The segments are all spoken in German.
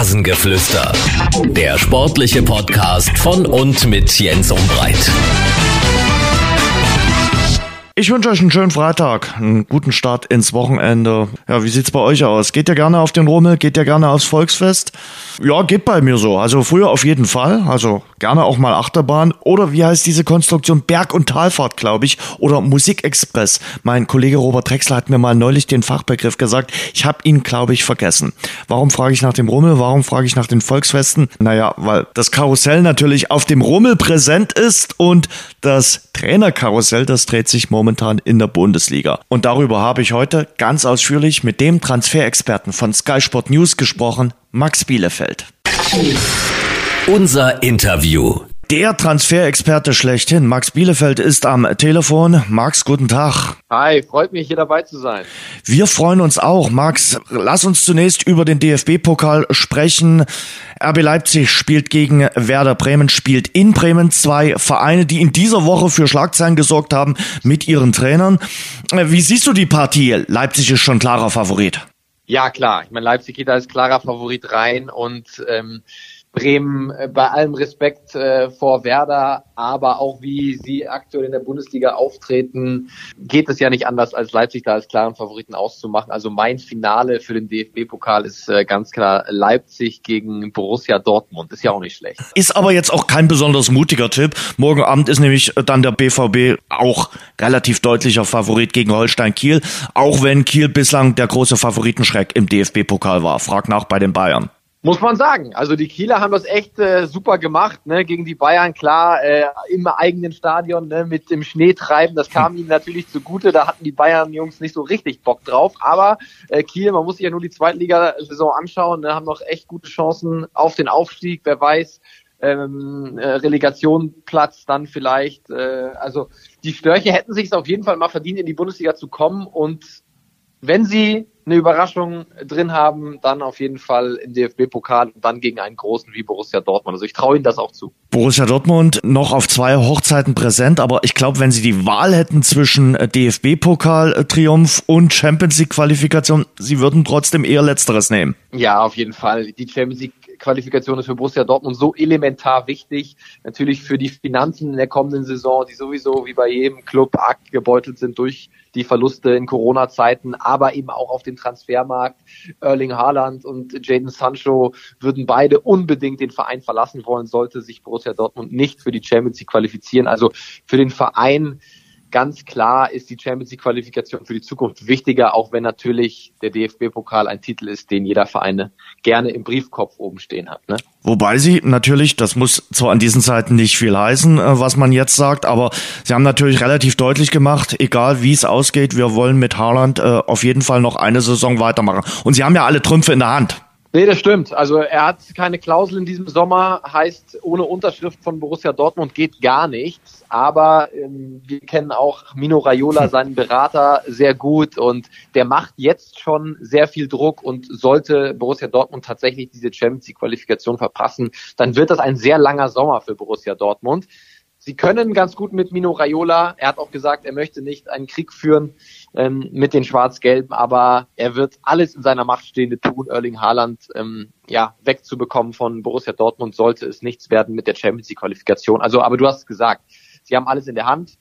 Rasengeflüster. Der sportliche Podcast von und mit Jens Umbreit. Ich wünsche euch einen schönen Freitag, einen guten Start ins Wochenende. Ja, wie sieht's bei euch aus? Geht ihr gerne auf den Rummel? Geht ihr gerne aufs Volksfest? Ja, geht bei mir so. Also früher auf jeden Fall. Also gerne auch mal Achterbahn. Oder wie heißt diese Konstruktion? Berg- und Talfahrt, glaube ich. Oder Musikexpress. Mein Kollege Robert Drexler hat mir mal neulich den Fachbegriff gesagt. Ich habe ihn, glaube ich, vergessen. Warum frage ich nach dem Rummel? Warum frage ich nach den Volksfesten? Naja, weil das Karussell natürlich auf dem Rummel präsent ist und das Trainerkarussell, das dreht sich momentan momentan in der Bundesliga. Und darüber habe ich heute ganz ausführlich mit dem Transferexperten von Sky Sport News gesprochen, Max Bielefeld. Unser Interview. Der Transferexperte schlechthin, Max Bielefeld, ist am Telefon. Max, guten Tag. Hi, freut mich, hier dabei zu sein. Wir freuen uns auch. Max, lass uns zunächst über den DFB-Pokal sprechen. RB Leipzig spielt gegen Werder Bremen, spielt in Bremen zwei Vereine, die in dieser Woche für Schlagzeilen gesorgt haben mit ihren Trainern. Wie siehst du die Partie? Leipzig ist schon klarer Favorit. Ja, klar. Ich meine, Leipzig geht als klarer Favorit rein und ähm, Bremen äh, bei allem Respekt äh, vor Werder, aber auch wie sie aktuell in der Bundesliga auftreten, geht es ja nicht anders, als Leipzig da als klaren Favoriten auszumachen. Also mein Finale für den DFB-Pokal ist äh, ganz klar Leipzig gegen Borussia Dortmund. Ist ja auch nicht schlecht. Ist aber jetzt auch kein besonders mutiger Tipp. Morgen Abend ist nämlich dann der BVB auch relativ deutlicher Favorit gegen Holstein Kiel, auch wenn Kiel bislang der große Favoritenschreck im DFB-Pokal war. Frag nach bei den Bayern. Muss man sagen. Also die Kieler haben das echt äh, super gemacht, ne? Gegen die Bayern, klar, äh, im eigenen Stadion, ne? mit dem Schneetreiben, das kam ihnen natürlich zugute. Da hatten die Bayern-Jungs nicht so richtig Bock drauf. Aber äh, Kiel, man muss sich ja nur die Zweitligasaison anschauen, ne? haben noch echt gute Chancen auf den Aufstieg, wer weiß. Ähm, äh, Relegationplatz dann vielleicht. Äh, also die Störche hätten sich auf jeden Fall mal verdient, in die Bundesliga zu kommen. Und wenn sie eine Überraschung drin haben, dann auf jeden Fall im DFB-Pokal und dann gegen einen großen wie Borussia Dortmund. Also ich traue ihnen das auch zu. Borussia Dortmund noch auf zwei Hochzeiten präsent, aber ich glaube, wenn sie die Wahl hätten zwischen äh, DFB-Pokal-Triumph und Champions League-Qualifikation, sie würden trotzdem eher Letzteres nehmen. Ja, auf jeden Fall. Die Champions League Qualifikation ist für Borussia Dortmund so elementar wichtig. Natürlich für die Finanzen in der kommenden Saison, die sowieso wie bei jedem Club arg gebeutelt sind durch die Verluste in Corona-Zeiten, aber eben auch auf dem Transfermarkt. Erling Haaland und Jaden Sancho würden beide unbedingt den Verein verlassen wollen, sollte sich Borussia Dortmund nicht für die Champions League qualifizieren. Also für den Verein ganz klar ist die Champions League Qualifikation für die Zukunft wichtiger, auch wenn natürlich der DFB-Pokal ein Titel ist, den jeder Verein gerne im Briefkopf oben stehen hat. Ne? Wobei sie natürlich, das muss zwar an diesen Zeiten nicht viel heißen, äh, was man jetzt sagt, aber sie haben natürlich relativ deutlich gemacht, egal wie es ausgeht, wir wollen mit Haaland äh, auf jeden Fall noch eine Saison weitermachen. Und sie haben ja alle Trümpfe in der Hand. Nee, das stimmt. Also er hat keine Klausel in diesem Sommer, heißt ohne Unterschrift von Borussia Dortmund geht gar nichts. Aber ähm, wir kennen auch Mino Raiola, seinen Berater, sehr gut und der macht jetzt schon sehr viel Druck und sollte Borussia Dortmund tatsächlich diese Champions League Qualifikation verpassen, dann wird das ein sehr langer Sommer für Borussia Dortmund. Sie können ganz gut mit Mino Raiola. Er hat auch gesagt, er möchte nicht einen Krieg führen ähm, mit den Schwarz-Gelben, aber er wird alles in seiner Macht Stehende tun, Erling Haaland ähm, ja wegzubekommen von Borussia Dortmund, sollte es nichts werden mit der Champions League Qualifikation. Also, aber du hast es gesagt, sie haben alles in der Hand.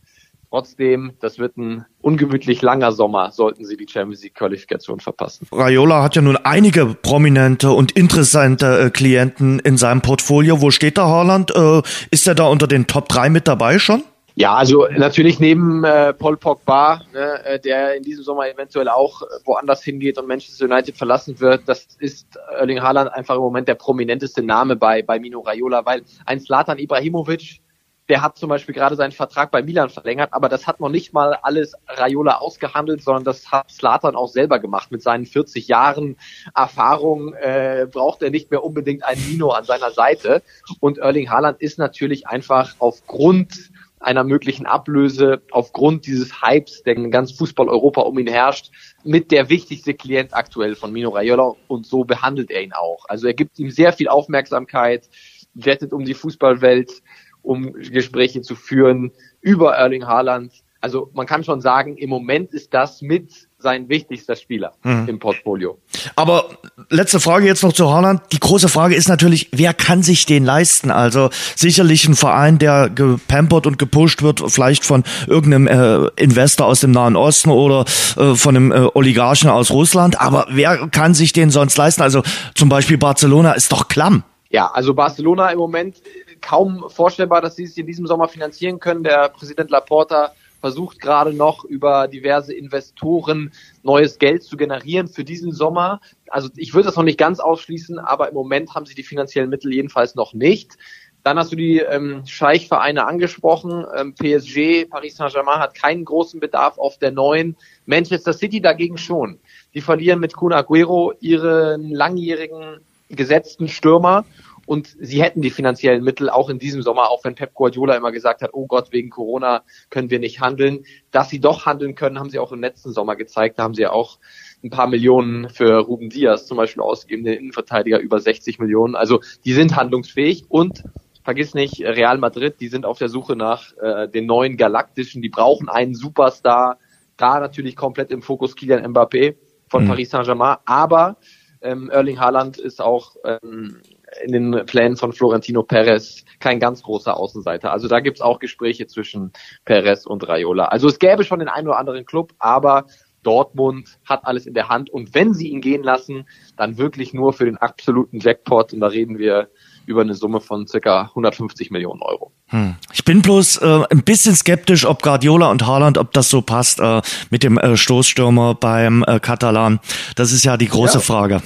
Trotzdem, das wird ein ungemütlich langer Sommer, sollten sie die Champions League Qualifikation verpassen. Raiola hat ja nun einige prominente und interessante äh, Klienten in seinem Portfolio. Wo steht da Haaland? Äh, ist er da unter den Top 3 mit dabei schon? Ja, also natürlich neben äh, Paul Pogba, ne, äh, der in diesem Sommer eventuell auch woanders hingeht und Manchester United verlassen wird, das ist Erling Haaland einfach im Moment der prominenteste Name bei, bei Mino Raiola, weil ein Slatan Ibrahimovic der hat zum Beispiel gerade seinen Vertrag bei Milan verlängert, aber das hat noch nicht mal alles Raiola ausgehandelt, sondern das hat Slatan auch selber gemacht. Mit seinen 40 Jahren Erfahrung äh, braucht er nicht mehr unbedingt ein Nino an seiner Seite. Und Erling Haaland ist natürlich einfach aufgrund einer möglichen Ablöse, aufgrund dieses Hypes, der in ganz Fußball-Europa um ihn herrscht, mit der wichtigste Klient aktuell von Mino Raiola und so behandelt er ihn auch. Also er gibt ihm sehr viel Aufmerksamkeit, wettet um die Fußballwelt um Gespräche zu führen über Erling Haaland. Also man kann schon sagen, im Moment ist das mit sein wichtigster Spieler mhm. im Portfolio. Aber letzte Frage jetzt noch zu Haaland. Die große Frage ist natürlich, wer kann sich den leisten? Also sicherlich ein Verein, der gepampert und gepusht wird, vielleicht von irgendeinem äh, Investor aus dem Nahen Osten oder äh, von einem äh, Oligarchen aus Russland. Aber wer kann sich den sonst leisten? Also zum Beispiel Barcelona ist doch klamm. Ja, also Barcelona im Moment kaum vorstellbar, dass sie es in diesem Sommer finanzieren können. Der Präsident Laporta versucht gerade noch über diverse Investoren neues Geld zu generieren für diesen Sommer. Also ich würde das noch nicht ganz ausschließen, aber im Moment haben sie die finanziellen Mittel jedenfalls noch nicht. Dann hast du die ähm, Scheichvereine angesprochen. Ähm, PSG, Paris Saint-Germain hat keinen großen Bedarf auf der neuen. Manchester City dagegen schon. Die verlieren mit Kun Aguero ihren langjährigen gesetzten Stürmer und sie hätten die finanziellen Mittel auch in diesem Sommer, auch wenn Pep Guardiola immer gesagt hat, oh Gott, wegen Corona können wir nicht handeln. Dass sie doch handeln können, haben sie auch im letzten Sommer gezeigt. Da haben sie ja auch ein paar Millionen für Ruben Diaz zum Beispiel ausgegeben, den Innenverteidiger über 60 Millionen. Also die sind handlungsfähig und vergiss nicht, Real Madrid, die sind auf der Suche nach äh, den neuen Galaktischen, die brauchen einen Superstar, da natürlich komplett im Fokus Kylian Mbappé von mhm. Paris Saint-Germain, aber ähm, Erling Haaland ist auch ähm, in den Plänen von Florentino Perez kein ganz großer Außenseiter. Also da gibt's auch Gespräche zwischen Perez und Raiola. Also es gäbe schon den einen oder anderen Club, aber Dortmund hat alles in der Hand und wenn sie ihn gehen lassen, dann wirklich nur für den absoluten Jackpot und da reden wir über eine Summe von circa 150 Millionen Euro. Hm. Ich bin bloß äh, ein bisschen skeptisch, ob Guardiola und Haaland, ob das so passt äh, mit dem äh, Stoßstürmer beim äh, Katalan. Das ist ja die große ja. Frage.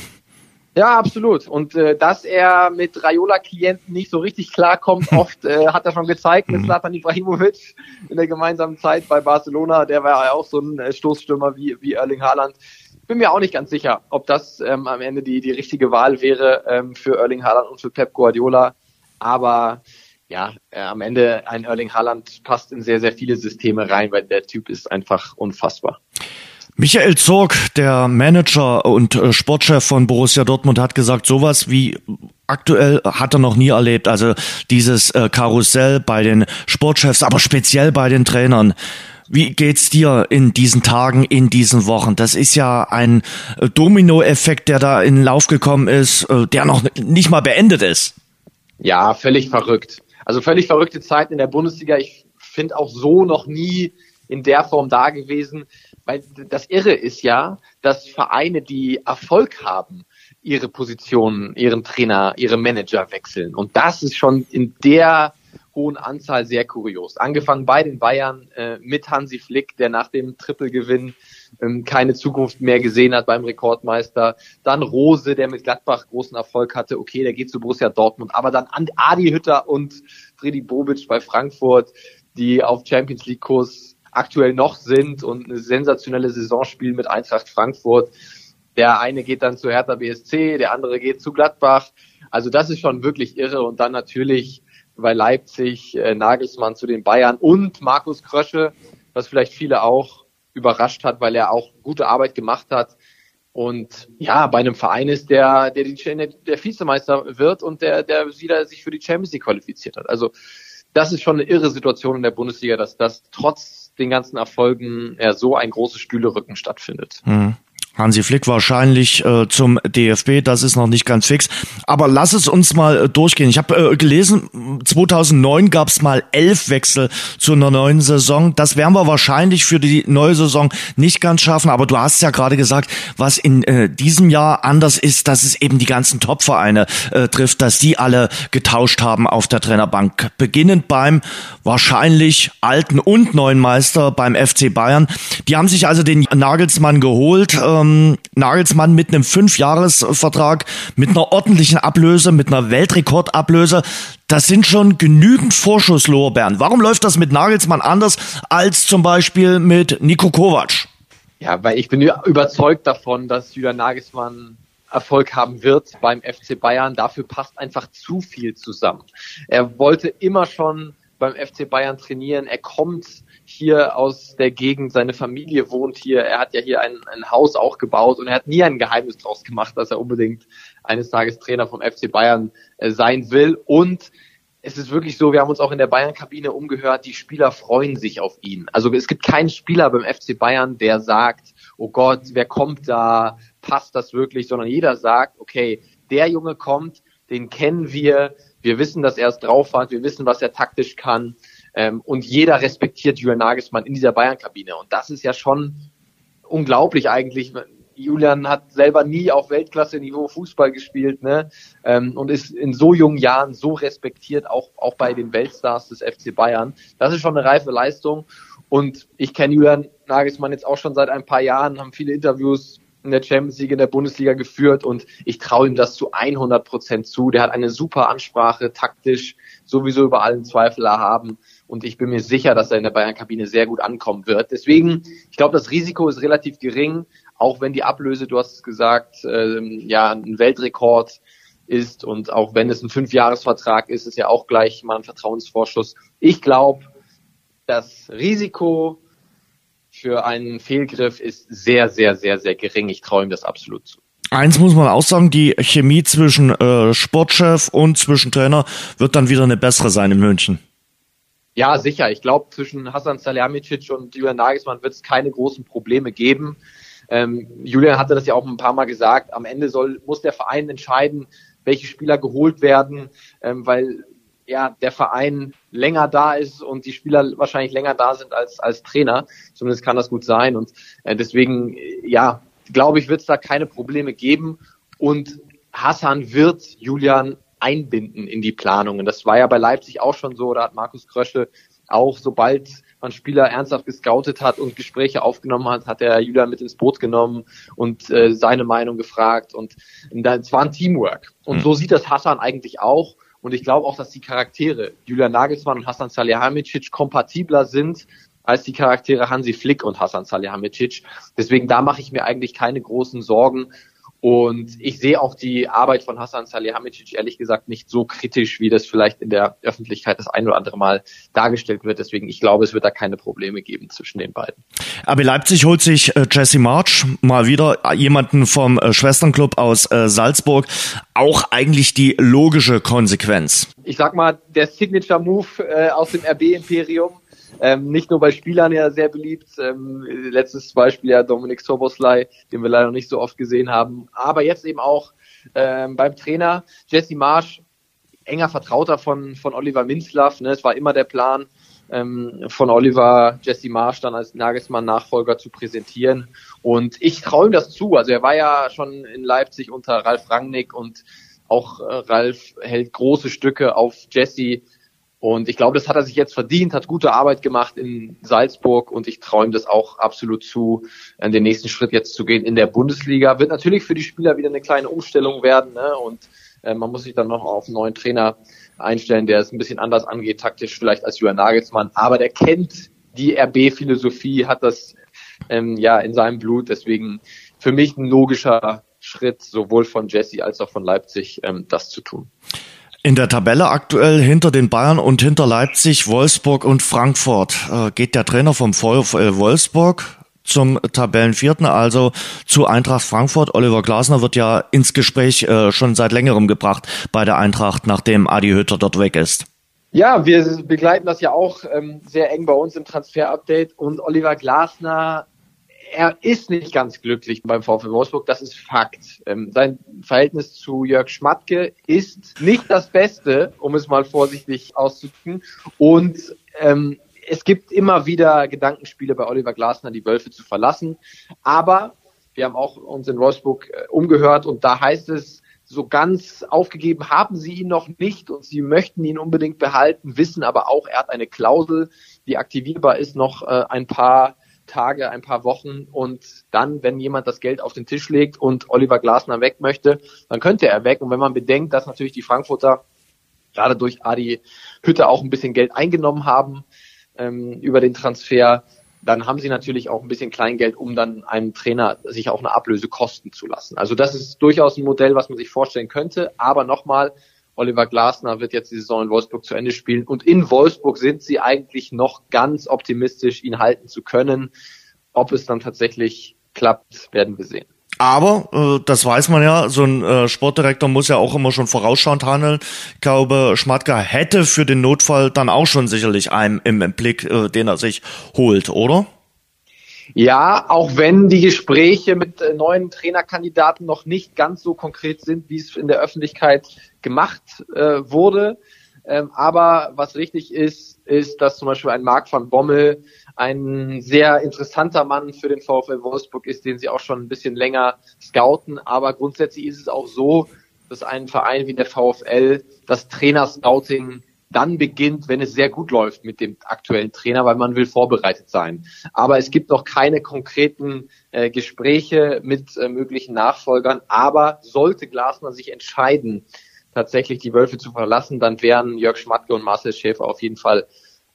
Ja, absolut. Und äh, dass er mit Raiola-Klienten nicht so richtig klarkommt, oft äh, hat er schon gezeigt mit mhm. Zlatan Ibrahimovic in der gemeinsamen Zeit bei Barcelona. Der war ja auch so ein äh, Stoßstürmer wie, wie Erling Haaland. Bin mir auch nicht ganz sicher, ob das ähm, am Ende die, die richtige Wahl wäre ähm, für Erling Haaland und für Pep Guardiola. Aber ja, äh, am Ende ein Erling Haaland passt in sehr, sehr viele Systeme rein, weil der Typ ist einfach unfassbar. Michael Zorg, der Manager und äh, Sportchef von Borussia Dortmund, hat gesagt, sowas wie aktuell hat er noch nie erlebt. Also dieses äh, Karussell bei den Sportchefs, aber speziell bei den Trainern. Wie geht's dir in diesen Tagen, in diesen Wochen? Das ist ja ein äh, Dominoeffekt, der da in Lauf gekommen ist, der noch nicht mal beendet ist. Ja, völlig verrückt. Also völlig verrückte Zeiten in der Bundesliga. Ich finde auch so noch nie in der Form da gewesen. Weil das Irre ist ja, dass Vereine, die Erfolg haben, ihre Positionen, ihren Trainer, ihre Manager wechseln. Und das ist schon in der hohen Anzahl sehr kurios. Angefangen bei den Bayern äh, mit Hansi Flick, der nach dem Trippelgewinn ähm, keine Zukunft mehr gesehen hat beim Rekordmeister. Dann Rose, der mit Gladbach großen Erfolg hatte. Okay, der geht zu Borussia Dortmund. Aber dann Adi Hütter und Freddy Bobic bei Frankfurt, die auf Champions League Kurs aktuell noch sind und eine sensationelle Saison spielen mit Eintracht Frankfurt. Der eine geht dann zu Hertha BSC, der andere geht zu Gladbach. Also das ist schon wirklich irre. Und dann natürlich bei Leipzig äh, Nagelsmann zu den Bayern und Markus Krösche, was vielleicht viele auch überrascht hat, weil er auch gute Arbeit gemacht hat. Und ja, bei einem Verein ist, der, der, die, der Vizemeister wird und der, der wieder sich für die Champions League qualifiziert hat. Also das ist schon eine irre Situation in der Bundesliga, dass das trotz den ganzen Erfolgen ja, so ein großes Stühlerücken stattfindet. Mhm. Hansi Flick wahrscheinlich äh, zum DFB, das ist noch nicht ganz fix. Aber lass es uns mal äh, durchgehen. Ich habe äh, gelesen, 2009 gab es mal elf Wechsel zu einer neuen Saison. Das werden wir wahrscheinlich für die neue Saison nicht ganz schaffen. Aber du hast ja gerade gesagt, was in äh, diesem Jahr anders ist, dass es eben die ganzen Topvereine äh, trifft, dass die alle getauscht haben auf der Trainerbank. Beginnend beim wahrscheinlich alten und neuen Meister beim FC Bayern. Die haben sich also den Nagelsmann geholt. Äh, ähm, Nagelsmann mit einem Fünfjahresvertrag, mit einer ordentlichen Ablöse, mit einer Weltrekordablöse. Das sind schon genügend Vorschusslorbeeren. Warum läuft das mit Nagelsmann anders als zum Beispiel mit Nico Kovac? Ja, weil ich bin überzeugt davon, dass Julian Nagelsmann Erfolg haben wird beim FC Bayern. Dafür passt einfach zu viel zusammen. Er wollte immer schon beim FC Bayern trainieren. Er kommt hier aus der Gegend, seine Familie wohnt hier, er hat ja hier ein, ein Haus auch gebaut und er hat nie ein Geheimnis draus gemacht, dass er unbedingt eines Tages Trainer vom FC Bayern äh, sein will und es ist wirklich so, wir haben uns auch in der Bayern-Kabine umgehört, die Spieler freuen sich auf ihn. Also es gibt keinen Spieler beim FC Bayern, der sagt, oh Gott, wer kommt da, passt das wirklich, sondern jeder sagt, okay, der Junge kommt, den kennen wir, wir wissen, dass er es drauf hat, wir wissen, was er taktisch kann ähm, und jeder respektiert Julian Nagelsmann in dieser Bayern-Kabine und das ist ja schon unglaublich eigentlich. Julian hat selber nie auf Weltklasse-Niveau Fußball gespielt ne? Ähm, und ist in so jungen Jahren so respektiert, auch, auch bei den Weltstars des FC Bayern. Das ist schon eine reife Leistung. Und ich kenne Julian Nagelsmann jetzt auch schon seit ein paar Jahren, haben viele Interviews in der Champions League, in der Bundesliga geführt und ich traue ihm das zu 100 Prozent zu. Der hat eine super Ansprache, taktisch sowieso über allen Zweifel erhaben und ich bin mir sicher, dass er in der Bayern-Kabine sehr gut ankommen wird. Deswegen, ich glaube, das Risiko ist relativ gering, auch wenn die Ablöse, du hast es gesagt, ähm, ja, ein Weltrekord ist und auch wenn es ein Fünfjahresvertrag ist, ist ja auch gleich mal ein Vertrauensvorschuss. Ich glaube, das Risiko für einen Fehlgriff ist sehr, sehr, sehr, sehr gering. Ich traue ihm das absolut zu. Eins muss man auch sagen, die Chemie zwischen äh, Sportchef und zwischen Trainer wird dann wieder eine bessere sein in München. Ja, sicher. Ich glaube, zwischen Hasan Salihamidzic und Julian Nagelsmann wird es keine großen Probleme geben. Ähm, Julian hatte das ja auch ein paar Mal gesagt. Am Ende soll, muss der Verein entscheiden, welche Spieler geholt werden, ähm, weil ja der Verein länger da ist und die Spieler wahrscheinlich länger da sind als als Trainer. Zumindest kann das gut sein und äh, deswegen ja glaube ich wird es da keine Probleme geben und Hassan wird Julian einbinden in die Planungen. Das war ja bei Leipzig auch schon so, da hat Markus Krösche auch, sobald man Spieler ernsthaft gescoutet hat und Gespräche aufgenommen hat, hat er Julian mit ins Boot genommen und äh, seine Meinung gefragt und es war ein Teamwork. Und so sieht das Hassan eigentlich auch. Und ich glaube auch, dass die Charaktere Julian Nagelsmann und Hassan Salihamidzic kompatibler sind als die Charaktere Hansi Flick und Hassan Salihamidzic. Deswegen da mache ich mir eigentlich keine großen Sorgen. Und ich sehe auch die Arbeit von Hassan Salihamidzic ehrlich gesagt nicht so kritisch, wie das vielleicht in der Öffentlichkeit das ein oder andere Mal dargestellt wird. Deswegen, ich glaube, es wird da keine Probleme geben zwischen den beiden. Aber Leipzig holt sich äh, Jesse March mal wieder jemanden vom äh, Schwesternclub aus äh, Salzburg. Auch eigentlich die logische Konsequenz. Ich sag mal, der Signature Move äh, aus dem RB-Imperium ähm, nicht nur bei Spielern ja sehr beliebt. Ähm, letztes Beispiel ja Dominik Soboslai, den wir leider nicht so oft gesehen haben. Aber jetzt eben auch ähm, beim Trainer Jesse Marsch, enger Vertrauter von, von Oliver Minzlaff. Ne? Es war immer der Plan, ähm, von Oliver Jesse Marsch dann als Nagelsmann-Nachfolger zu präsentieren. Und ich traue ihm das zu. Also er war ja schon in Leipzig unter Ralf Rangnick und auch äh, Ralf hält große Stücke auf Jesse. Und ich glaube, das hat er sich jetzt verdient, hat gute Arbeit gemacht in Salzburg und ich träume das auch absolut zu, den nächsten Schritt jetzt zu gehen in der Bundesliga. Wird natürlich für die Spieler wieder eine kleine Umstellung werden ne? und äh, man muss sich dann noch auf einen neuen Trainer einstellen, der es ein bisschen anders angeht, taktisch vielleicht als Julian Nagelsmann, aber der kennt die RB-Philosophie, hat das ähm, ja in seinem Blut, deswegen für mich ein logischer Schritt, sowohl von Jesse als auch von Leipzig, ähm, das zu tun. In der Tabelle aktuell hinter den Bayern und hinter Leipzig, Wolfsburg und Frankfurt äh, geht der Trainer vom VfL Wolfsburg zum Tabellenvierten, also zu Eintracht Frankfurt. Oliver Glasner wird ja ins Gespräch äh, schon seit längerem gebracht bei der Eintracht, nachdem Adi Hütter dort weg ist. Ja, wir begleiten das ja auch ähm, sehr eng bei uns im Transfer-Update und Oliver Glasner er ist nicht ganz glücklich beim VfL Wolfsburg, das ist Fakt. Ähm, sein Verhältnis zu Jörg Schmatke ist nicht das Beste, um es mal vorsichtig auszudrücken. Und ähm, es gibt immer wieder Gedankenspiele bei Oliver Glasner, die Wölfe zu verlassen. Aber wir haben auch uns in Wolfsburg äh, umgehört und da heißt es, so ganz aufgegeben haben sie ihn noch nicht und sie möchten ihn unbedingt behalten, wissen aber auch, er hat eine Klausel, die aktivierbar ist, noch äh, ein paar Tage, ein paar Wochen und dann, wenn jemand das Geld auf den Tisch legt und Oliver Glasner weg möchte, dann könnte er weg. Und wenn man bedenkt, dass natürlich die Frankfurter gerade durch Adi Hütte auch ein bisschen Geld eingenommen haben ähm, über den Transfer, dann haben sie natürlich auch ein bisschen Kleingeld, um dann einem Trainer sich auch eine Ablöse kosten zu lassen. Also das ist durchaus ein Modell, was man sich vorstellen könnte. Aber nochmal, Oliver Glasner wird jetzt die Saison in Wolfsburg zu Ende spielen. Und in Wolfsburg sind sie eigentlich noch ganz optimistisch, ihn halten zu können. Ob es dann tatsächlich klappt, werden wir sehen. Aber, äh, das weiß man ja, so ein äh, Sportdirektor muss ja auch immer schon vorausschauend handeln. Ich glaube, Schmatka hätte für den Notfall dann auch schon sicherlich einen im, im Blick, äh, den er sich holt, oder? Ja, auch wenn die Gespräche mit äh, neuen Trainerkandidaten noch nicht ganz so konkret sind, wie es in der Öffentlichkeit gemacht äh, wurde. Ähm, aber was richtig ist, ist, dass zum Beispiel ein Marc van Bommel ein sehr interessanter Mann für den VfL Wolfsburg ist, den sie auch schon ein bisschen länger scouten. Aber grundsätzlich ist es auch so, dass ein Verein wie der VfL das Trainerscouting dann beginnt, wenn es sehr gut läuft mit dem aktuellen Trainer, weil man will vorbereitet sein. Aber es gibt noch keine konkreten äh, Gespräche mit äh, möglichen Nachfolgern. Aber sollte Glasner sich entscheiden, tatsächlich die Wölfe zu verlassen, dann wären Jörg Schmatke und Marcel Schäfer auf jeden Fall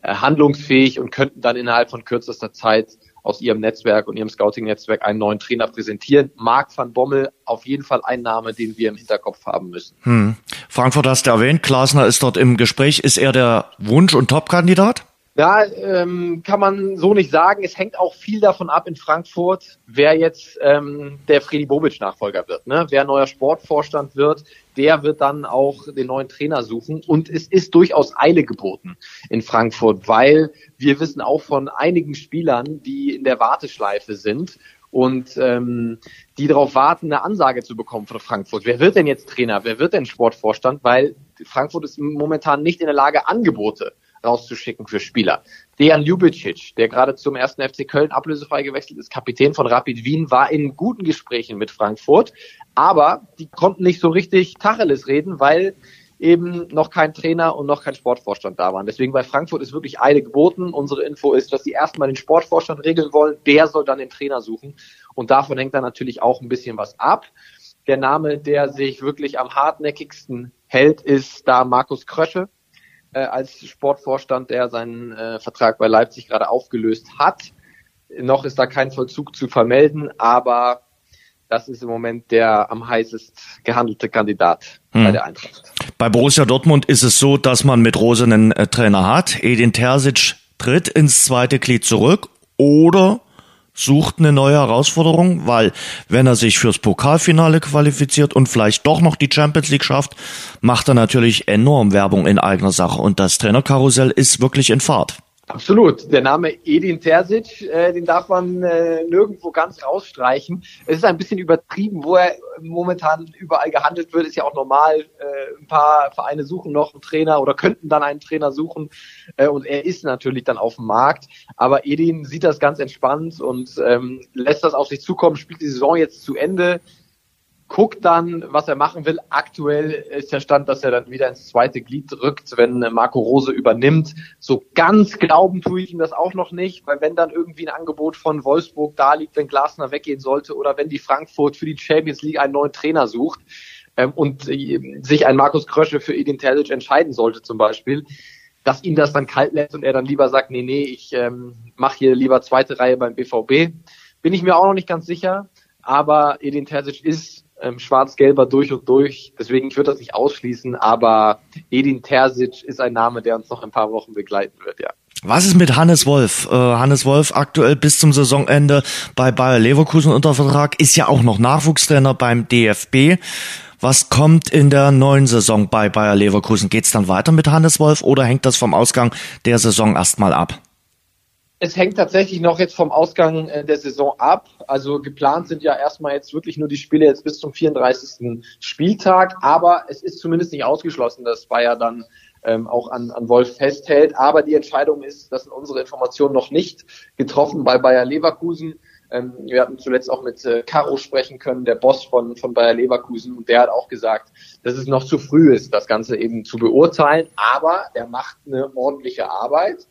äh, handlungsfähig und könnten dann innerhalb von kürzester Zeit aus ihrem Netzwerk und ihrem Scouting-Netzwerk einen neuen Trainer präsentieren. Marc van Bommel auf jeden Fall ein Name, den wir im Hinterkopf haben müssen. Hm. Frankfurt hast du erwähnt, Klasner ist dort im Gespräch. Ist er der Wunsch- und Top-Kandidat? Ja, ähm, kann man so nicht sagen. Es hängt auch viel davon ab in Frankfurt, wer jetzt ähm, der Freddy Bobic-Nachfolger wird. Ne? Wer neuer Sportvorstand wird, der wird dann auch den neuen Trainer suchen. Und es ist durchaus Eile geboten in Frankfurt, weil wir wissen auch von einigen Spielern, die in der Warteschleife sind und ähm, die darauf warten, eine Ansage zu bekommen von Frankfurt. Wer wird denn jetzt Trainer? Wer wird denn Sportvorstand? Weil Frankfurt ist momentan nicht in der Lage, Angebote rauszuschicken für Spieler. Dejan Ljubicic, der gerade zum ersten FC Köln ablösefrei gewechselt ist, Kapitän von Rapid Wien, war in guten Gesprächen mit Frankfurt, aber die konnten nicht so richtig Tacheles reden, weil eben noch kein Trainer und noch kein Sportvorstand da waren. Deswegen bei Frankfurt ist wirklich Eile geboten. Unsere Info ist, dass sie erstmal den Sportvorstand regeln wollen. Der soll dann den Trainer suchen. Und davon hängt dann natürlich auch ein bisschen was ab. Der Name, der sich wirklich am hartnäckigsten hält, ist da Markus Krösche äh, als Sportvorstand, der seinen äh, Vertrag bei Leipzig gerade aufgelöst hat. Noch ist da kein Vollzug zu vermelden, aber das ist im Moment der am heißest gehandelte Kandidat hm. bei der Eintracht. Bei Borussia Dortmund ist es so, dass man mit Rose einen äh, Trainer hat. Edin Terzic tritt ins zweite Glied zurück oder sucht eine neue Herausforderung, weil wenn er sich fürs Pokalfinale qualifiziert und vielleicht doch noch die Champions League schafft, macht er natürlich enorm Werbung in eigener Sache und das Trainerkarussell ist wirklich in Fahrt. Absolut. Der Name Edin Terzic, äh, den darf man äh, nirgendwo ganz rausstreichen. Es ist ein bisschen übertrieben, wo er momentan überall gehandelt wird, ist ja auch normal. Äh, ein paar Vereine suchen noch einen Trainer oder könnten dann einen Trainer suchen äh, und er ist natürlich dann auf dem Markt. Aber Edin sieht das ganz entspannt und ähm, lässt das auf sich zukommen, spielt die Saison jetzt zu Ende guckt dann, was er machen will. Aktuell ist der Stand, dass er dann wieder ins zweite Glied rückt, wenn Marco Rose übernimmt. So ganz glauben tue ich ihm das auch noch nicht, weil wenn dann irgendwie ein Angebot von Wolfsburg da liegt, wenn Glasner weggehen sollte oder wenn die Frankfurt für die Champions League einen neuen Trainer sucht ähm, und äh, sich ein Markus Krösche für Edin Terzic entscheiden sollte zum Beispiel, dass ihn das dann kalt lässt und er dann lieber sagt, nee, nee, ich ähm, mache hier lieber zweite Reihe beim BVB. Bin ich mir auch noch nicht ganz sicher, aber Edin Terzic ist ähm, schwarz-gelber durch und durch. Deswegen, ich würde das nicht ausschließen, aber Edin Terzic ist ein Name, der uns noch ein paar Wochen begleiten wird, ja. Was ist mit Hannes Wolf? Äh, Hannes Wolf aktuell bis zum Saisonende bei Bayer Leverkusen unter Vertrag, ist ja auch noch Nachwuchstrainer beim DFB. Was kommt in der neuen Saison bei Bayer Leverkusen? Geht's dann weiter mit Hannes Wolf oder hängt das vom Ausgang der Saison erstmal ab? Es hängt tatsächlich noch jetzt vom Ausgang äh, der Saison ab. Also geplant sind ja erstmal jetzt wirklich nur die Spiele jetzt bis zum 34. Spieltag. Aber es ist zumindest nicht ausgeschlossen, dass Bayer dann ähm, auch an, an Wolf festhält. Aber die Entscheidung ist, das sind unsere Informationen noch nicht getroffen bei Bayer Leverkusen. Ähm, wir hatten zuletzt auch mit äh, Caro sprechen können, der Boss von, von Bayer Leverkusen. Und der hat auch gesagt, dass es noch zu früh ist, das Ganze eben zu beurteilen. Aber er macht eine ordentliche Arbeit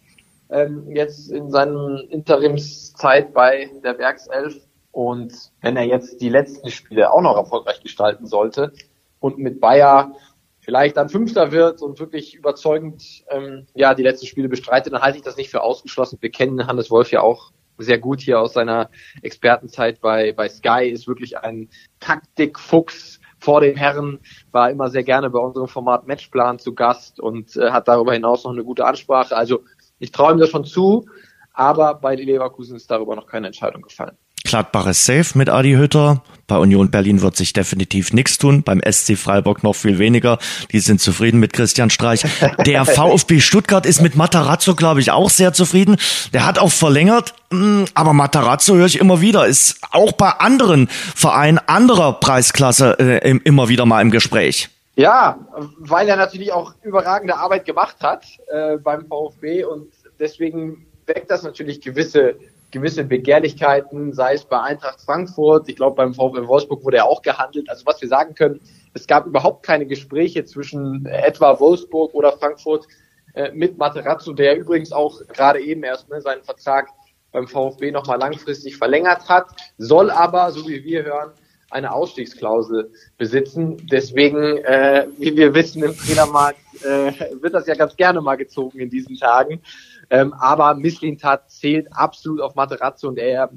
ähm, jetzt in seinem Interimszeit bei der Werkself. Und wenn er jetzt die letzten Spiele auch noch erfolgreich gestalten sollte und mit Bayer vielleicht dann Fünfter wird und wirklich überzeugend ähm, ja die letzten Spiele bestreitet, dann halte ich das nicht für ausgeschlossen. Wir kennen Hannes Wolf ja auch sehr gut hier aus seiner Expertenzeit bei, bei Sky, ist wirklich ein Taktikfuchs vor den Herren, war immer sehr gerne bei unserem Format Matchplan zu Gast und äh, hat darüber hinaus noch eine gute Ansprache. Also ich traue ihm das schon zu, aber bei Leverkusen ist darüber noch keine Entscheidung gefallen. Gladbach ist safe mit Adi Hütter. Bei Union Berlin wird sich definitiv nichts tun. Beim SC Freiburg noch viel weniger. Die sind zufrieden mit Christian Streich. Der VfB Stuttgart ist mit Matarazzo, glaube ich, auch sehr zufrieden. Der hat auch verlängert. Hm, aber Matarazzo höre ich immer wieder, ist auch bei anderen Vereinen anderer Preisklasse äh, immer wieder mal im Gespräch. Ja, weil er natürlich auch überragende Arbeit gemacht hat äh, beim VfB und deswegen weckt das natürlich gewisse gewisse Begehrlichkeiten, sei es bei Eintracht Frankfurt, ich glaube beim VfL Wolfsburg wurde er auch gehandelt. Also was wir sagen können, es gab überhaupt keine Gespräche zwischen etwa Wolfsburg oder Frankfurt äh, mit Materazzo, der übrigens auch gerade eben erst ne, seinen Vertrag beim VfB nochmal langfristig verlängert hat, soll aber, so wie wir hören, eine Ausstiegsklausel besitzen. Deswegen, äh, wie wir wissen, im Trainermarkt äh, wird das ja ganz gerne mal gezogen in diesen Tagen. Ähm, aber Misslintat zählt absolut auf Materazzo und er,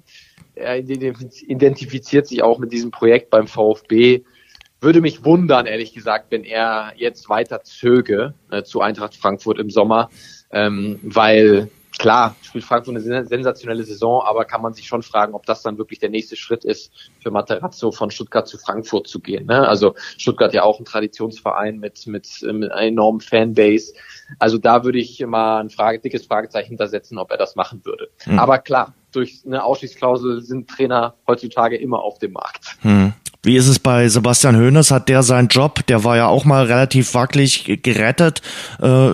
er identifiziert sich auch mit diesem Projekt beim VfB. Würde mich wundern, ehrlich gesagt, wenn er jetzt weiter zöge äh, zu Eintracht Frankfurt im Sommer, ähm, weil klar, spielt Frankfurt eine sensationelle Saison, aber kann man sich schon fragen, ob das dann wirklich der nächste Schritt ist, für Materazzo von Stuttgart zu Frankfurt zu gehen. Ne? Also Stuttgart ja auch ein Traditionsverein mit, mit, mit einer enormen Fanbase. Also da würde ich mal ein Frage, dickes Fragezeichen hintersetzen, ob er das machen würde. Hm. Aber klar, durch eine Ausschließklausel sind Trainer heutzutage immer auf dem Markt. Hm. Wie ist es bei Sebastian Hoeneß? Hat der seinen Job, der war ja auch mal relativ wackelig gerettet, äh,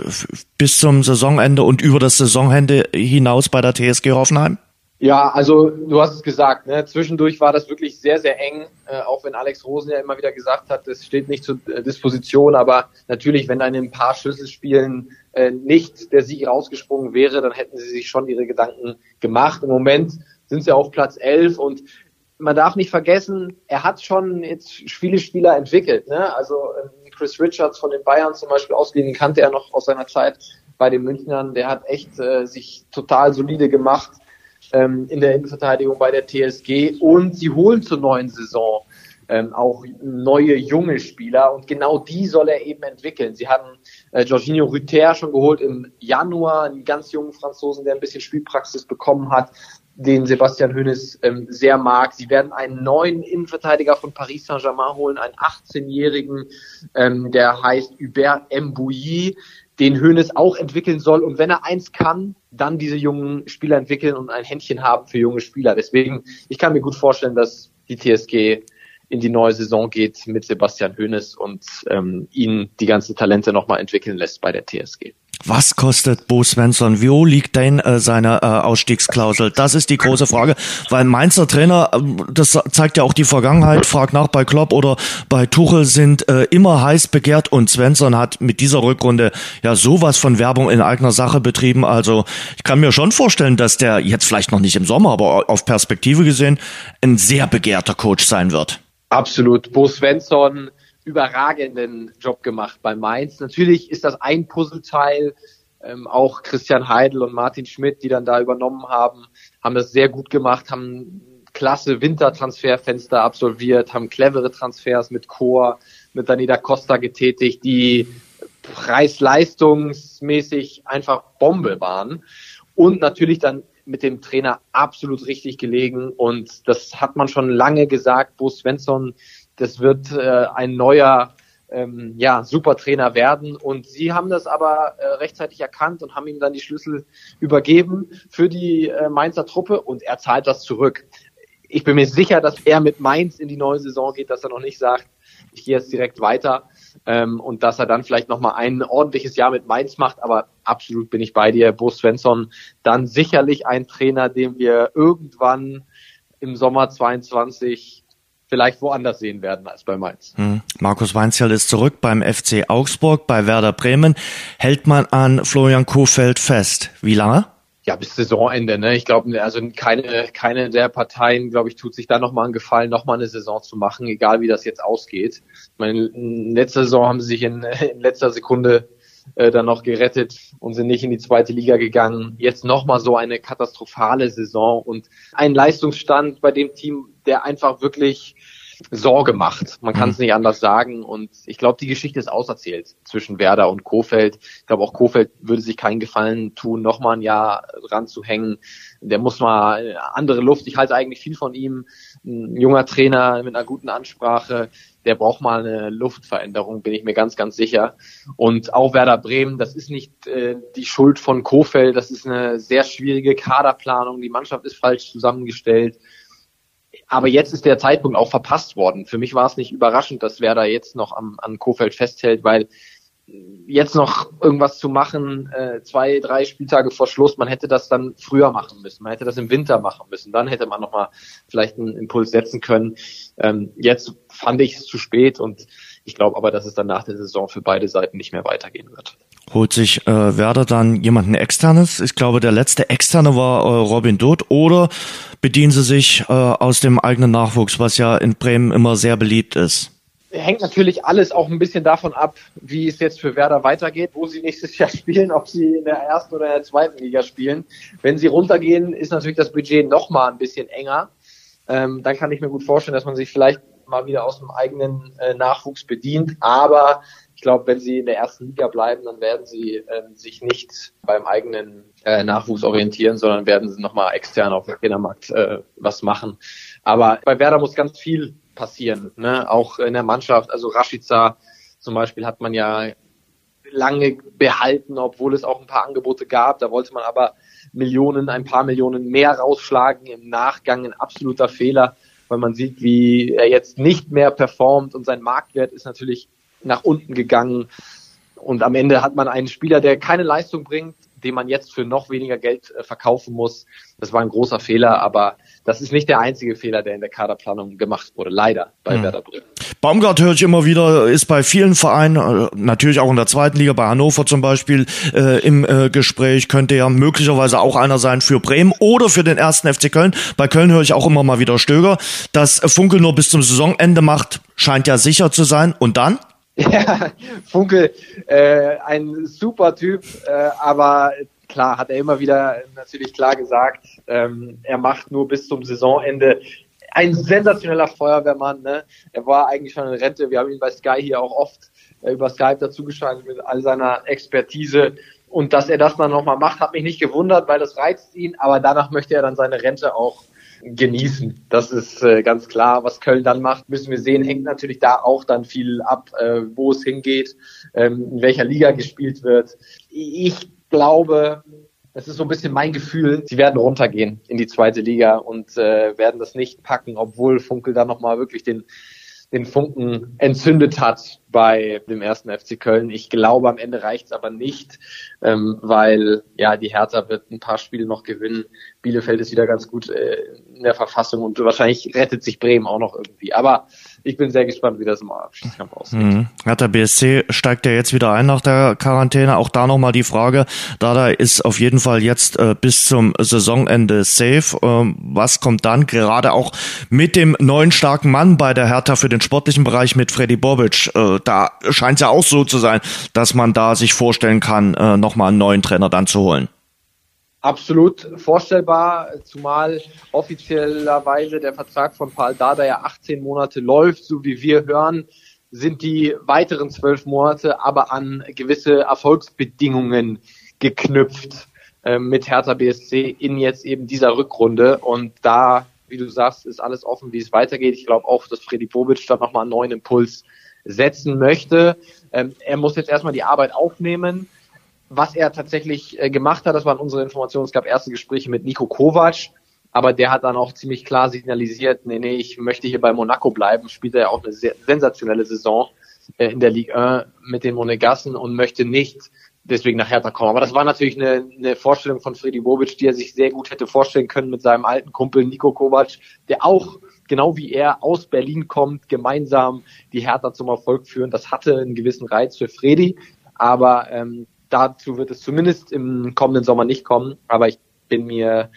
bis zum Saisonende und über das Saisonende hinaus bei der TSG Hoffenheim? Ja, also du hast es gesagt, ne? zwischendurch war das wirklich sehr, sehr eng, äh, auch wenn Alex Rosen ja immer wieder gesagt hat, es steht nicht zur äh, Disposition, aber natürlich, wenn dann in ein paar Schlüsselspielen äh, nicht der Sieg rausgesprungen wäre, dann hätten sie sich schon ihre Gedanken gemacht. Im Moment sind sie auf Platz 11 und man darf nicht vergessen, er hat schon jetzt viele Spieler entwickelt. Ne? Also äh, Chris Richards von den Bayern zum Beispiel ausgeliehen, kannte er noch aus seiner Zeit bei den Münchnern, der hat echt äh, sich total solide gemacht ähm, in der Innenverteidigung bei der TSG und sie holen zur neuen Saison ähm, auch neue junge Spieler und genau die soll er eben entwickeln. Sie hatten äh, Jorginho Rüther schon geholt im Januar, einen ganz jungen Franzosen, der ein bisschen Spielpraxis bekommen hat, den Sebastian Hoeneß ähm, sehr mag. Sie werden einen neuen Innenverteidiger von Paris Saint-Germain holen, einen 18-jährigen, ähm, der heißt Hubert Mbouilly, den Hoeneß auch entwickeln soll. Und wenn er eins kann, dann diese jungen Spieler entwickeln und ein Händchen haben für junge Spieler. Deswegen, ich kann mir gut vorstellen, dass die TSG in die neue Saison geht mit Sebastian Hoeneß und ähm, ihn die ganzen Talente nochmal entwickeln lässt bei der TSG. Was kostet Bo Svensson? Wo liegt denn äh, seine äh, Ausstiegsklausel? Das ist die große Frage, weil Mainzer Trainer, äh, das zeigt ja auch die Vergangenheit, frag nach bei Klopp oder bei Tuchel, sind äh, immer heiß begehrt und Svensson hat mit dieser Rückrunde ja sowas von Werbung in eigener Sache betrieben. Also ich kann mir schon vorstellen, dass der jetzt vielleicht noch nicht im Sommer, aber auf Perspektive gesehen ein sehr begehrter Coach sein wird. Absolut. Bo Svensson überragenden Job gemacht bei Mainz. Natürlich ist das ein Puzzleteil. Ähm, auch Christian Heidel und Martin Schmidt, die dann da übernommen haben, haben das sehr gut gemacht, haben klasse Wintertransferfenster absolviert, haben clevere Transfers mit Chor, mit Danida Costa getätigt, die preis-leistungsmäßig einfach Bombe waren. Und natürlich dann mit dem Trainer absolut richtig gelegen. Und das hat man schon lange gesagt. Bo Svensson das wird äh, ein neuer ähm, ja, Supertrainer werden. Und sie haben das aber äh, rechtzeitig erkannt und haben ihm dann die Schlüssel übergeben für die äh, Mainzer Truppe und er zahlt das zurück. Ich bin mir sicher, dass er mit Mainz in die neue Saison geht, dass er noch nicht sagt, ich gehe jetzt direkt weiter ähm, und dass er dann vielleicht nochmal ein ordentliches Jahr mit Mainz macht. Aber absolut bin ich bei dir, Bo Svensson. Dann sicherlich ein Trainer, den wir irgendwann im Sommer 22 vielleicht woanders sehen werden als bei Mainz. Hm. Markus Weinzierl ist zurück beim FC Augsburg, bei Werder Bremen. Hält man an Florian Kohfeldt fest? Wie lange? Ja, bis Saisonende. Ne? Ich glaube, also keine, keine der Parteien, glaube ich, tut sich da nochmal einen Gefallen, nochmal eine Saison zu machen, egal wie das jetzt ausgeht. Ich meine, in letzter Saison haben sie sich in, in letzter Sekunde äh, dann noch gerettet und sind nicht in die zweite Liga gegangen. Jetzt nochmal so eine katastrophale Saison und ein Leistungsstand bei dem Team, der einfach wirklich Sorge macht. Man kann es mhm. nicht anders sagen. Und ich glaube, die Geschichte ist auserzählt zwischen Werder und Kofeld. Ich glaube, auch Kofeld würde sich keinen Gefallen tun, nochmal ein Jahr ranzuhängen. Der muss mal andere Luft. Ich halte eigentlich viel von ihm. Ein junger Trainer mit einer guten Ansprache. Der braucht mal eine Luftveränderung, bin ich mir ganz, ganz sicher. Und auch Werder Bremen, das ist nicht äh, die Schuld von Kofeld. Das ist eine sehr schwierige Kaderplanung. Die Mannschaft ist falsch zusammengestellt. Aber jetzt ist der Zeitpunkt auch verpasst worden. Für mich war es nicht überraschend, dass Werder jetzt noch am, an Kofeld festhält, weil jetzt noch irgendwas zu machen, äh, zwei, drei Spieltage vor Schluss, man hätte das dann früher machen müssen. Man hätte das im Winter machen müssen. Dann hätte man nochmal vielleicht einen Impuls setzen können. Ähm, jetzt fand ich es zu spät und ich glaube aber, dass es dann nach der Saison für beide Seiten nicht mehr weitergehen wird. Holt sich äh, Werder dann jemanden externes? Ich glaube, der letzte externe war äh, Robin Doth oder bedienen sie sich äh, aus dem eigenen Nachwuchs, was ja in Bremen immer sehr beliebt ist? hängt natürlich alles auch ein bisschen davon ab, wie es jetzt für Werder weitergeht, wo sie nächstes Jahr spielen, ob sie in der ersten oder in der zweiten Liga spielen. Wenn sie runtergehen, ist natürlich das Budget noch mal ein bisschen enger. Ähm, dann kann ich mir gut vorstellen, dass man sich vielleicht mal wieder aus dem eigenen äh, Nachwuchs bedient. Aber glaube, wenn sie in der ersten Liga bleiben, dann werden sie äh, sich nicht beim eigenen äh, Nachwuchs orientieren, sondern werden sie nochmal extern auf dem Trainermarkt äh, was machen. Aber bei Werder muss ganz viel passieren, ne? auch in der Mannschaft. Also Rashica zum Beispiel hat man ja lange behalten, obwohl es auch ein paar Angebote gab. Da wollte man aber Millionen, ein paar Millionen mehr rausschlagen. Im Nachgang ein absoluter Fehler, weil man sieht, wie er jetzt nicht mehr performt und sein Marktwert ist natürlich nach unten gegangen. Und am Ende hat man einen Spieler, der keine Leistung bringt, den man jetzt für noch weniger Geld äh, verkaufen muss. Das war ein großer Fehler, aber das ist nicht der einzige Fehler, der in der Kaderplanung gemacht wurde, leider bei mhm. Werder Bremen. Baumgart höre ich immer wieder, ist bei vielen Vereinen, äh, natürlich auch in der zweiten Liga, bei Hannover zum Beispiel, äh, im äh, Gespräch, könnte ja möglicherweise auch einer sein für Bremen oder für den ersten FC Köln. Bei Köln höre ich auch immer mal wieder Stöger. Dass Funkel nur bis zum Saisonende macht, scheint ja sicher zu sein. Und dann? Ja, Funkel, äh, ein super Typ, äh, aber klar, hat er immer wieder natürlich klar gesagt, ähm, er macht nur bis zum Saisonende. Ein sensationeller Feuerwehrmann, ne? Er war eigentlich schon in Rente. Wir haben ihn bei Sky hier auch oft äh, über Skype dazugeschaltet mit all seiner Expertise. Und dass er das dann nochmal macht, hat mich nicht gewundert, weil das reizt ihn. Aber danach möchte er dann seine Rente auch genießen. Das ist äh, ganz klar. Was Köln dann macht, müssen wir sehen. Hängt natürlich da auch dann viel ab, äh, wo es hingeht, ähm, in welcher Liga gespielt wird. Ich glaube, das ist so ein bisschen mein Gefühl, sie werden runtergehen in die zweite Liga und äh, werden das nicht packen, obwohl Funkel da nochmal wirklich den, den Funken entzündet hat bei dem ersten FC Köln. Ich glaube, am Ende reicht's aber nicht, ähm, weil ja die Hertha wird ein paar Spiele noch gewinnen. Bielefeld ist wieder ganz gut äh, in der Verfassung und wahrscheinlich rettet sich Bremen auch noch irgendwie. Aber ich bin sehr gespannt, wie das im Abstiegskampf aussieht. Mhm. Hertha BSC steigt ja jetzt wieder ein nach der Quarantäne. Auch da nochmal die Frage, Dada ist auf jeden Fall jetzt äh, bis zum Saisonende safe. Ähm, was kommt dann? Gerade auch mit dem neuen starken Mann bei der Hertha für den sportlichen Bereich mit Freddy Bobic. Äh, da scheint es ja auch so zu sein, dass man da sich vorstellen kann, äh, nochmal einen neuen Trainer dann zu holen. Absolut vorstellbar, zumal offiziellerweise der Vertrag von Paul Dada ja 18 Monate läuft, so wie wir hören, sind die weiteren zwölf Monate aber an gewisse Erfolgsbedingungen geknüpft äh, mit Hertha BSC in jetzt eben dieser Rückrunde und da, wie du sagst, ist alles offen, wie es weitergeht. Ich glaube auch, dass Freddy Bobic da nochmal einen neuen Impuls setzen möchte. Ähm, er muss jetzt erstmal die Arbeit aufnehmen was er tatsächlich äh, gemacht hat, das waren unsere Informationen. Es gab erste Gespräche mit Nico Kovac, aber der hat dann auch ziemlich klar signalisiert, nee, nee, ich möchte hier bei Monaco bleiben, spielt er ja auch eine sehr sensationelle Saison äh, in der Ligue 1 mit den Monegassen und möchte nicht deswegen nach Hertha kommen. Aber das war natürlich eine, eine Vorstellung von Freddy Bobic, die er sich sehr gut hätte vorstellen können mit seinem alten Kumpel Nico Kovac, der auch genau wie er aus Berlin kommt, gemeinsam die Hertha zum Erfolg führen. Das hatte einen gewissen Reiz für Freddy, aber ähm, dazu wird es zumindest im kommenden Sommer nicht kommen, aber ich bin mir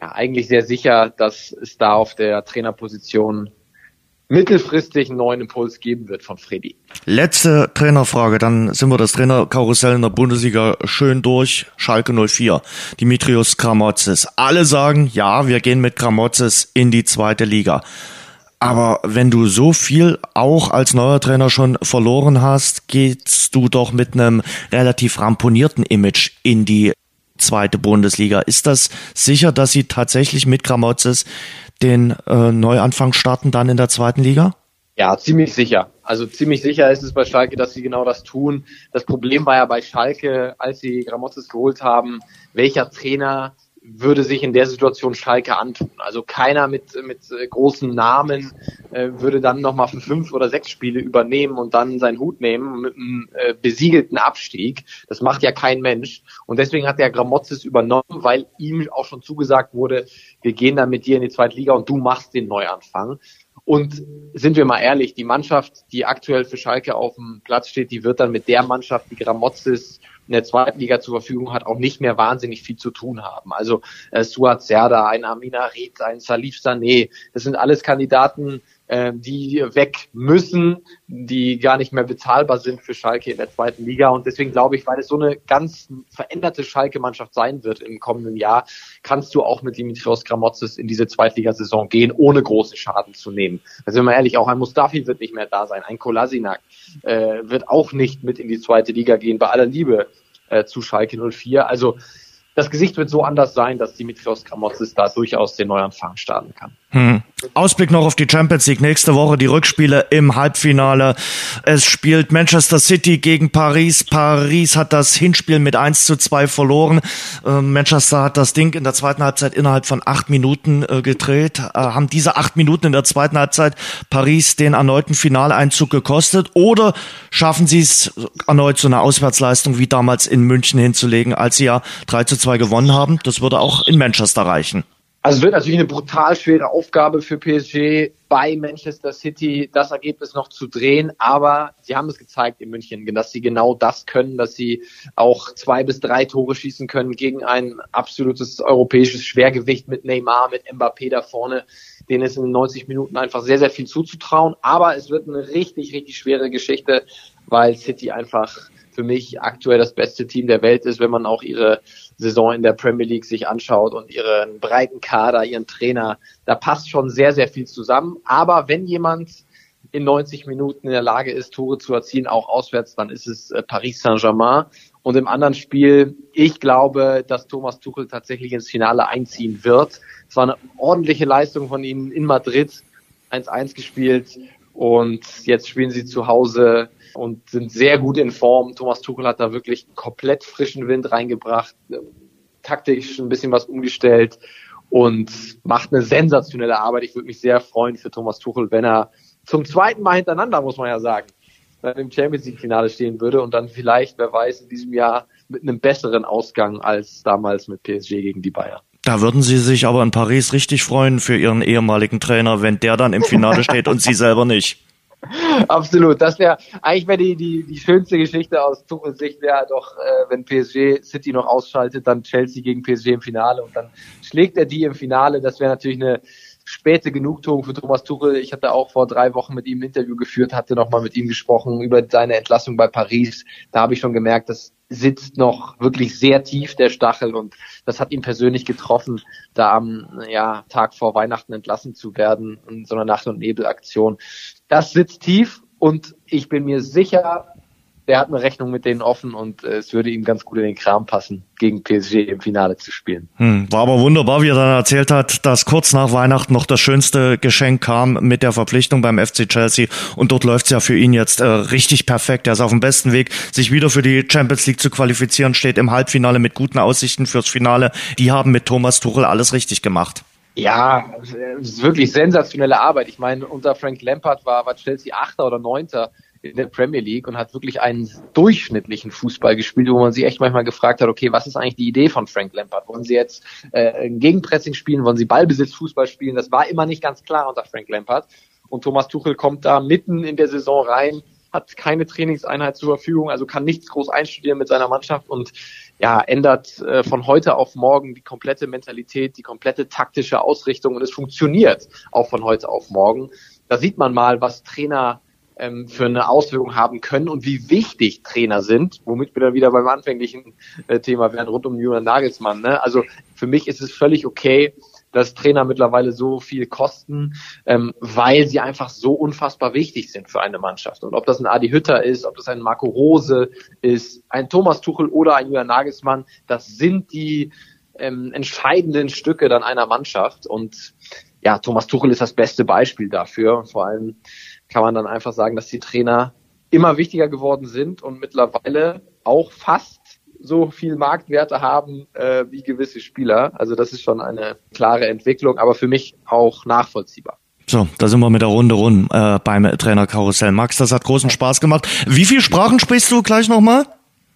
ja eigentlich sehr sicher, dass es da auf der Trainerposition mittelfristig einen neuen Impuls geben wird von Freddy. Letzte Trainerfrage, dann sind wir das Trainerkarussell in der Bundesliga schön durch. Schalke 04, Dimitrios Kramotzes. Alle sagen, ja, wir gehen mit Kramotzes in die zweite Liga. Aber wenn du so viel auch als neuer Trainer schon verloren hast, gehst du doch mit einem relativ ramponierten Image in die zweite Bundesliga. Ist das sicher, dass sie tatsächlich mit Gramozis den äh, Neuanfang starten dann in der zweiten Liga? Ja, ziemlich sicher. Also ziemlich sicher ist es bei Schalke, dass sie genau das tun. Das Problem war ja bei Schalke, als sie Gramozis geholt haben, welcher Trainer würde sich in der Situation Schalke antun. Also keiner mit, mit äh, großen Namen äh, würde dann nochmal für fünf oder sechs Spiele übernehmen und dann seinen Hut nehmen mit einem äh, besiegelten Abstieg. Das macht ja kein Mensch. Und deswegen hat der Gramozis übernommen, weil ihm auch schon zugesagt wurde, wir gehen dann mit dir in die zweite Liga und du machst den Neuanfang. Und sind wir mal ehrlich, die Mannschaft, die aktuell für Schalke auf dem Platz steht, die wird dann mit der Mannschaft, die Gramozis in der zweiten Liga zur Verfügung hat, auch nicht mehr wahnsinnig viel zu tun haben. Also äh, Suat Serda, ein Amina Ried, ein Salif Sané, das sind alles Kandidaten, äh, die weg müssen, die gar nicht mehr bezahlbar sind für Schalke in der zweiten Liga. Und deswegen glaube ich, weil es so eine ganz veränderte Schalke-Mannschaft sein wird im kommenden Jahr, kannst du auch mit Dimitrios Gramotzes in diese Zweitligasaison gehen, ohne große Schaden zu nehmen. Also wenn man ehrlich, auch ein Mustafi wird nicht mehr da sein, ein Kolasinak äh, wird auch nicht mit in die zweite Liga gehen, bei aller Liebe äh, zu Schalke 04. Also das Gesicht wird so anders sein, dass Dimitrios Gramotzes da durchaus den Neuanfang starten kann. Hm. Ausblick noch auf die Champions League. Nächste Woche die Rückspiele im Halbfinale. Es spielt Manchester City gegen Paris. Paris hat das Hinspiel mit 1 zu 2 verloren. Äh, Manchester hat das Ding in der zweiten Halbzeit innerhalb von acht Minuten äh, gedreht. Äh, haben diese acht Minuten in der zweiten Halbzeit Paris den erneuten Finaleinzug gekostet? Oder schaffen sie es erneut so eine Auswärtsleistung wie damals in München hinzulegen, als sie ja 3 zu 2 gewonnen haben? Das würde auch in Manchester reichen. Also es wird natürlich eine brutal schwere Aufgabe für PSG bei Manchester City, das Ergebnis noch zu drehen. Aber sie haben es gezeigt in München, dass sie genau das können, dass sie auch zwei bis drei Tore schießen können gegen ein absolutes europäisches Schwergewicht mit Neymar, mit Mbappé da vorne. Denen ist in 90 Minuten einfach sehr, sehr viel zuzutrauen. Aber es wird eine richtig, richtig schwere Geschichte, weil City einfach für mich aktuell das beste Team der Welt ist, wenn man auch ihre Saison in der Premier League sich anschaut und ihren breiten Kader, ihren Trainer, da passt schon sehr, sehr viel zusammen. Aber wenn jemand in 90 Minuten in der Lage ist, Tore zu erzielen, auch auswärts, dann ist es äh, Paris Saint-Germain. Und im anderen Spiel, ich glaube, dass Thomas Tuchel tatsächlich ins Finale einziehen wird. Es war eine ordentliche Leistung von ihnen in Madrid, 1-1 gespielt. Und jetzt spielen sie zu Hause und sind sehr gut in Form. Thomas Tuchel hat da wirklich komplett frischen Wind reingebracht, taktisch ein bisschen was umgestellt und macht eine sensationelle Arbeit. Ich würde mich sehr freuen für Thomas Tuchel, wenn er zum zweiten Mal hintereinander, muss man ja sagen, dann im Champions League Finale stehen würde und dann vielleicht, wer weiß, in diesem Jahr mit einem besseren Ausgang als damals mit PSG gegen die Bayern. Da würden Sie sich aber in Paris richtig freuen für Ihren ehemaligen Trainer, wenn der dann im Finale steht und Sie selber nicht. Absolut. Das wäre eigentlich wäre die, die, die schönste Geschichte aus Tuchels Sicht wäre doch, äh, wenn PSG City noch ausschaltet, dann Chelsea gegen PSG im Finale und dann schlägt er die im Finale. Das wäre natürlich eine späte Genugtuung für Thomas Tuchel. Ich hatte auch vor drei Wochen mit ihm ein Interview geführt, hatte nochmal mit ihm gesprochen über seine Entlassung bei Paris. Da habe ich schon gemerkt, das sitzt noch wirklich sehr tief der Stachel und das hat ihn persönlich getroffen, da am ja, Tag vor Weihnachten entlassen zu werden in so einer Nacht- und Nebelaktion. Das sitzt tief und ich bin mir sicher, der hat eine Rechnung mit denen offen und äh, es würde ihm ganz gut in den Kram passen, gegen PSG im Finale zu spielen. Hm, war aber wunderbar, wie er dann erzählt hat, dass kurz nach Weihnachten noch das schönste Geschenk kam mit der Verpflichtung beim FC Chelsea und dort läuft's ja für ihn jetzt äh, richtig perfekt. Er ist auf dem besten Weg, sich wieder für die Champions League zu qualifizieren, steht im Halbfinale mit guten Aussichten fürs Finale. Die haben mit Thomas Tuchel alles richtig gemacht. Ja, es ist wirklich sensationelle Arbeit. Ich meine, unter Frank Lampard war, war Chelsea Achter oder Neunter in der Premier League und hat wirklich einen durchschnittlichen Fußball gespielt, wo man sich echt manchmal gefragt hat, okay, was ist eigentlich die Idee von Frank Lampard? Wollen sie jetzt äh, Gegenpressing spielen? Wollen sie Ballbesitzfußball spielen? Das war immer nicht ganz klar unter Frank Lampard. Und Thomas Tuchel kommt da mitten in der Saison rein, hat keine Trainingseinheit zur Verfügung, also kann nichts groß einstudieren mit seiner Mannschaft und ja, ändert äh, von heute auf morgen die komplette Mentalität, die komplette taktische Ausrichtung und es funktioniert auch von heute auf morgen. Da sieht man mal, was Trainer ähm, für eine Auswirkung haben können und wie wichtig Trainer sind, womit wir dann wieder beim anfänglichen äh, Thema wären rund um Julian Nagelsmann. Ne? Also für mich ist es völlig okay, dass Trainer mittlerweile so viel kosten, ähm, weil sie einfach so unfassbar wichtig sind für eine Mannschaft. Und ob das ein Adi Hütter ist, ob das ein Marco Rose ist, ein Thomas Tuchel oder ein Julian Nagelsmann, das sind die ähm, entscheidenden Stücke dann einer Mannschaft. Und ja, Thomas Tuchel ist das beste Beispiel dafür. Vor allem kann man dann einfach sagen, dass die Trainer immer wichtiger geworden sind und mittlerweile auch fast so viel Marktwerte haben äh, wie gewisse Spieler. Also das ist schon eine klare Entwicklung, aber für mich auch nachvollziehbar. So, da sind wir mit der Runde rund äh, beim Trainer Karussell. Max, das hat großen Spaß gemacht. Wie viele Sprachen sprichst du gleich nochmal?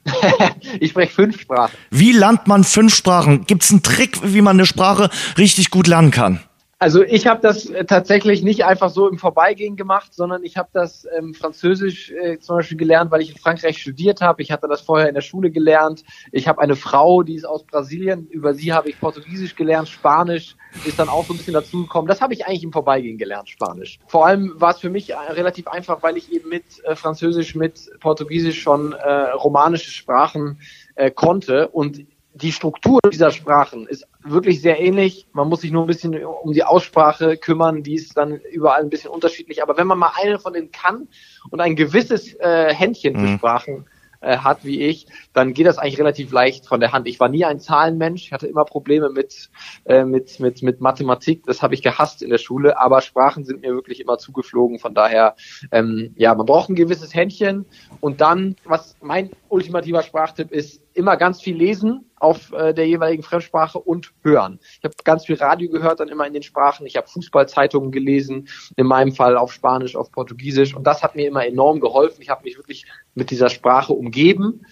ich spreche fünf Sprachen. Wie lernt man fünf Sprachen? Gibt es einen Trick, wie man eine Sprache richtig gut lernen kann? Also ich habe das äh, tatsächlich nicht einfach so im Vorbeigehen gemacht, sondern ich habe das ähm, Französisch äh, zum Beispiel gelernt, weil ich in Frankreich studiert habe. Ich hatte das vorher in der Schule gelernt. Ich habe eine Frau, die ist aus Brasilien. Über sie habe ich Portugiesisch gelernt, Spanisch ist dann auch so ein bisschen dazugekommen. Das habe ich eigentlich im Vorbeigehen gelernt, Spanisch. Vor allem war es für mich äh, relativ einfach, weil ich eben mit äh, Französisch, mit Portugiesisch schon äh, romanische Sprachen äh, konnte und die Struktur dieser Sprachen ist wirklich sehr ähnlich. Man muss sich nur ein bisschen um die Aussprache kümmern, die ist dann überall ein bisschen unterschiedlich. Aber wenn man mal eine von denen kann und ein gewisses äh, Händchen für mhm. Sprachen äh, hat wie ich, dann geht das eigentlich relativ leicht von der Hand. Ich war nie ein Zahlenmensch, ich hatte immer Probleme mit, äh, mit, mit, mit Mathematik, das habe ich gehasst in der Schule, aber Sprachen sind mir wirklich immer zugeflogen. Von daher, ähm, ja, man braucht ein gewisses Händchen und dann, was mein ultimativer Sprachtipp ist, immer ganz viel lesen auf äh, der jeweiligen Fremdsprache und hören. Ich habe ganz viel Radio gehört, dann immer in den Sprachen. Ich habe Fußballzeitungen gelesen, in meinem Fall auf Spanisch, auf Portugiesisch und das hat mir immer enorm geholfen. Ich habe mich wirklich mit dieser Sprache umgeben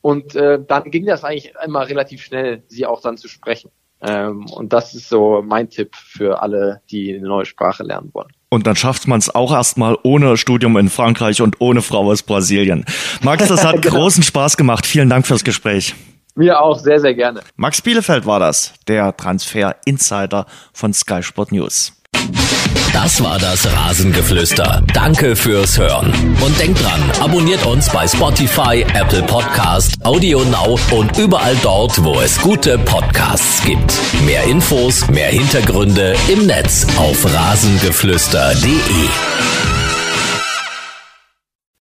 und äh, dann ging das eigentlich immer relativ schnell, sie auch dann zu sprechen. Ähm, und das ist so mein Tipp für alle, die eine neue Sprache lernen wollen. Und dann schafft man es auch erstmal ohne Studium in Frankreich und ohne Frau aus Brasilien. Max, das hat genau. großen Spaß gemacht. Vielen Dank fürs Gespräch. Mir auch, sehr, sehr gerne. Max Bielefeld war das, der Transfer-Insider von Sky Sport News. Das war das Rasengeflüster. Danke fürs Hören. Und denkt dran, abonniert uns bei Spotify, Apple Podcast, Audio Now und überall dort, wo es gute Podcasts gibt. Mehr Infos, mehr Hintergründe im Netz auf rasengeflüster.de.